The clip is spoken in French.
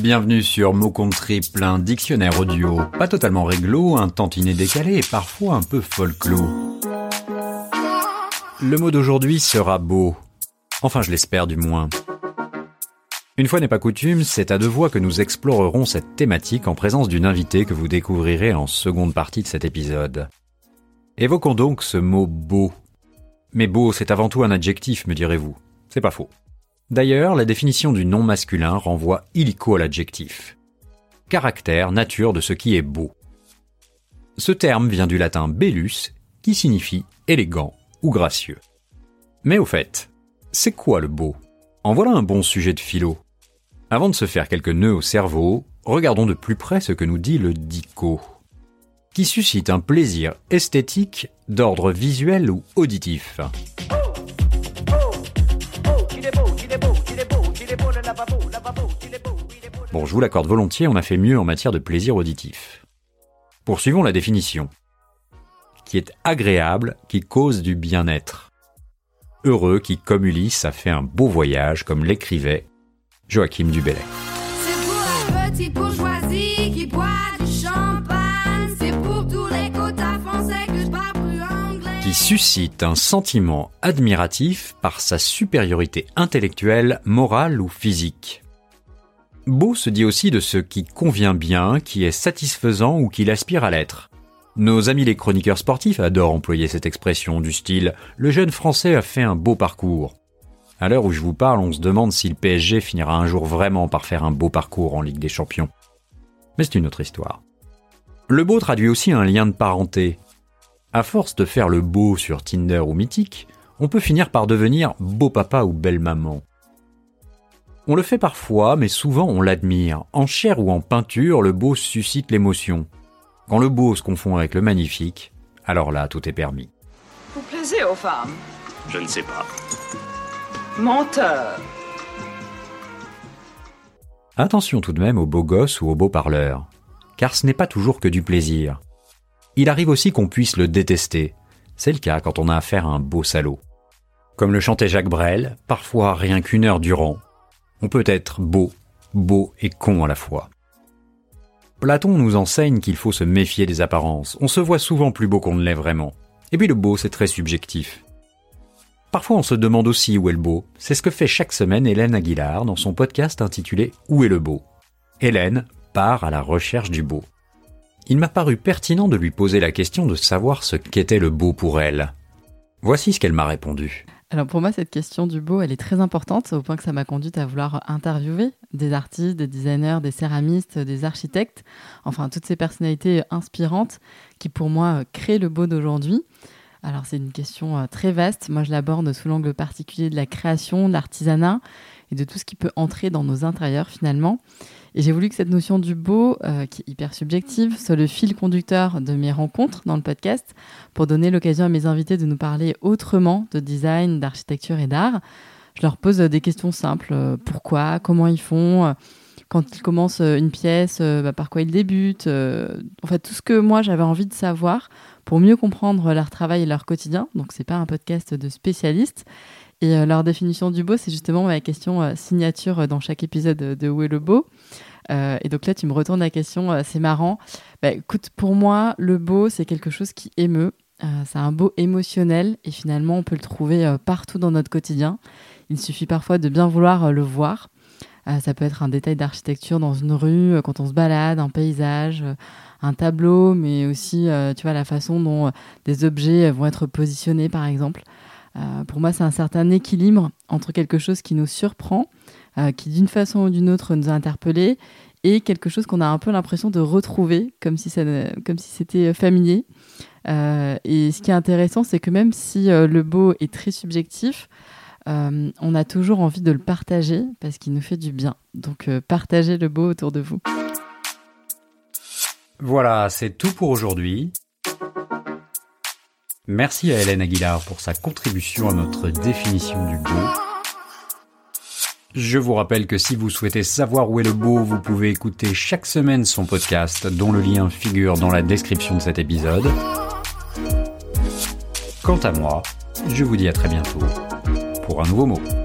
Bienvenue sur Mot contre dictionnaire audio, pas totalement réglo, un tantinet décalé et parfois un peu folklore. Le mot d'aujourd'hui sera beau. Enfin, je l'espère du moins. Une fois n'est pas coutume, c'est à deux voix que nous explorerons cette thématique en présence d'une invitée que vous découvrirez en seconde partie de cet épisode. Évoquons donc ce mot beau. Mais beau, c'est avant tout un adjectif, me direz-vous. C'est pas faux. D'ailleurs, la définition du nom masculin renvoie illico à l'adjectif. Caractère, nature de ce qui est beau. Ce terme vient du latin bellus, qui signifie élégant ou gracieux. Mais au fait, c'est quoi le beau? En voilà un bon sujet de philo. Avant de se faire quelques nœuds au cerveau, regardons de plus près ce que nous dit le dico, qui suscite un plaisir esthétique d'ordre visuel ou auditif. Bon, je vous l'accorde volontiers, on a fait mieux en matière de plaisir auditif. Poursuivons la définition. Qui est agréable, qui cause du bien-être. Heureux qui, comme Ulysse, a fait un beau voyage, comme l'écrivait Joachim. C'est pour la petite bourgeoisie qui boit du champagne. C'est pour tous les quotas Suscite un sentiment admiratif par sa supériorité intellectuelle, morale ou physique. Beau se dit aussi de ce qui convient bien, qui est satisfaisant ou qui l'aspire à l'être. Nos amis les chroniqueurs sportifs adorent employer cette expression du style Le jeune français a fait un beau parcours. À l'heure où je vous parle, on se demande si le PSG finira un jour vraiment par faire un beau parcours en Ligue des Champions. Mais c'est une autre histoire. Le beau traduit aussi un lien de parenté. À force de faire le beau sur Tinder ou Mythique, on peut finir par devenir beau papa ou belle maman. On le fait parfois, mais souvent on l'admire. En chair ou en peinture, le beau suscite l'émotion. Quand le beau se confond avec le magnifique, alors là, tout est permis. Vous plaisez aux femmes? Je ne sais pas. Menteur. Attention tout de même aux beaux gosses ou aux beaux parleurs, car ce n'est pas toujours que du plaisir. Il arrive aussi qu'on puisse le détester. C'est le cas quand on a affaire à un beau salaud. Comme le chantait Jacques Brel, parfois rien qu'une heure durant, on peut être beau, beau et con à la fois. Platon nous enseigne qu'il faut se méfier des apparences. On se voit souvent plus beau qu'on ne l'est vraiment. Et puis le beau, c'est très subjectif. Parfois, on se demande aussi où est le beau. C'est ce que fait chaque semaine Hélène Aguilar dans son podcast intitulé Où est le beau? Hélène part à la recherche du beau. Il m'a paru pertinent de lui poser la question de savoir ce qu'était le beau pour elle. Voici ce qu'elle m'a répondu. Alors pour moi, cette question du beau, elle est très importante au point que ça m'a conduite à vouloir interviewer des artistes, des designers, des céramistes, des architectes, enfin toutes ces personnalités inspirantes qui pour moi créent le beau d'aujourd'hui. Alors c'est une question euh, très vaste. Moi je l'aborde sous l'angle particulier de la création, de l'artisanat et de tout ce qui peut entrer dans nos intérieurs finalement. Et j'ai voulu que cette notion du beau, euh, qui est hyper subjective, soit le fil conducteur de mes rencontres dans le podcast, pour donner l'occasion à mes invités de nous parler autrement de design, d'architecture et d'art. Je leur pose des questions simples. euh, Pourquoi Comment ils font euh, Quand ils commencent euh, une pièce, euh, bah, par quoi ils débutent euh, En fait, tout ce que moi j'avais envie de savoir pour mieux comprendre leur travail et leur quotidien. Donc, c'est pas un podcast de spécialistes. Et euh, leur définition du beau, c'est justement ma question euh, signature euh, dans chaque épisode de, Où est le beau? Euh, Et donc là, tu me retournes la question, euh, c'est marrant. Bah, écoute, pour moi, le beau, c'est quelque chose qui émeut. Euh, c'est un beau émotionnel et finalement, on peut le trouver euh, partout dans notre quotidien. Il suffit parfois de bien vouloir euh, le voir. Euh, ça peut être un détail d'architecture dans une rue, euh, quand on se balade, un paysage, un tableau, mais aussi, tu vois, la façon dont des objets vont être positionnés, par exemple. Pour moi, c'est un certain équilibre entre quelque chose qui nous surprend, qui d'une façon ou d'une autre nous a interpellés, et quelque chose qu'on a un peu l'impression de retrouver, comme si, c'était familier. Et ce qui est intéressant, c'est que même si le beau est très subjectif, euh, on a toujours envie de le partager parce qu'il nous fait du bien. Donc, euh, partagez le beau autour de vous. Voilà, c'est tout pour aujourd'hui. Merci à Hélène Aguilar pour sa contribution à notre définition du beau. Je vous rappelle que si vous souhaitez savoir où est le beau, vous pouvez écouter chaque semaine son podcast, dont le lien figure dans la description de cet épisode. Quant à moi, je vous dis à très bientôt pour un nouveau mot.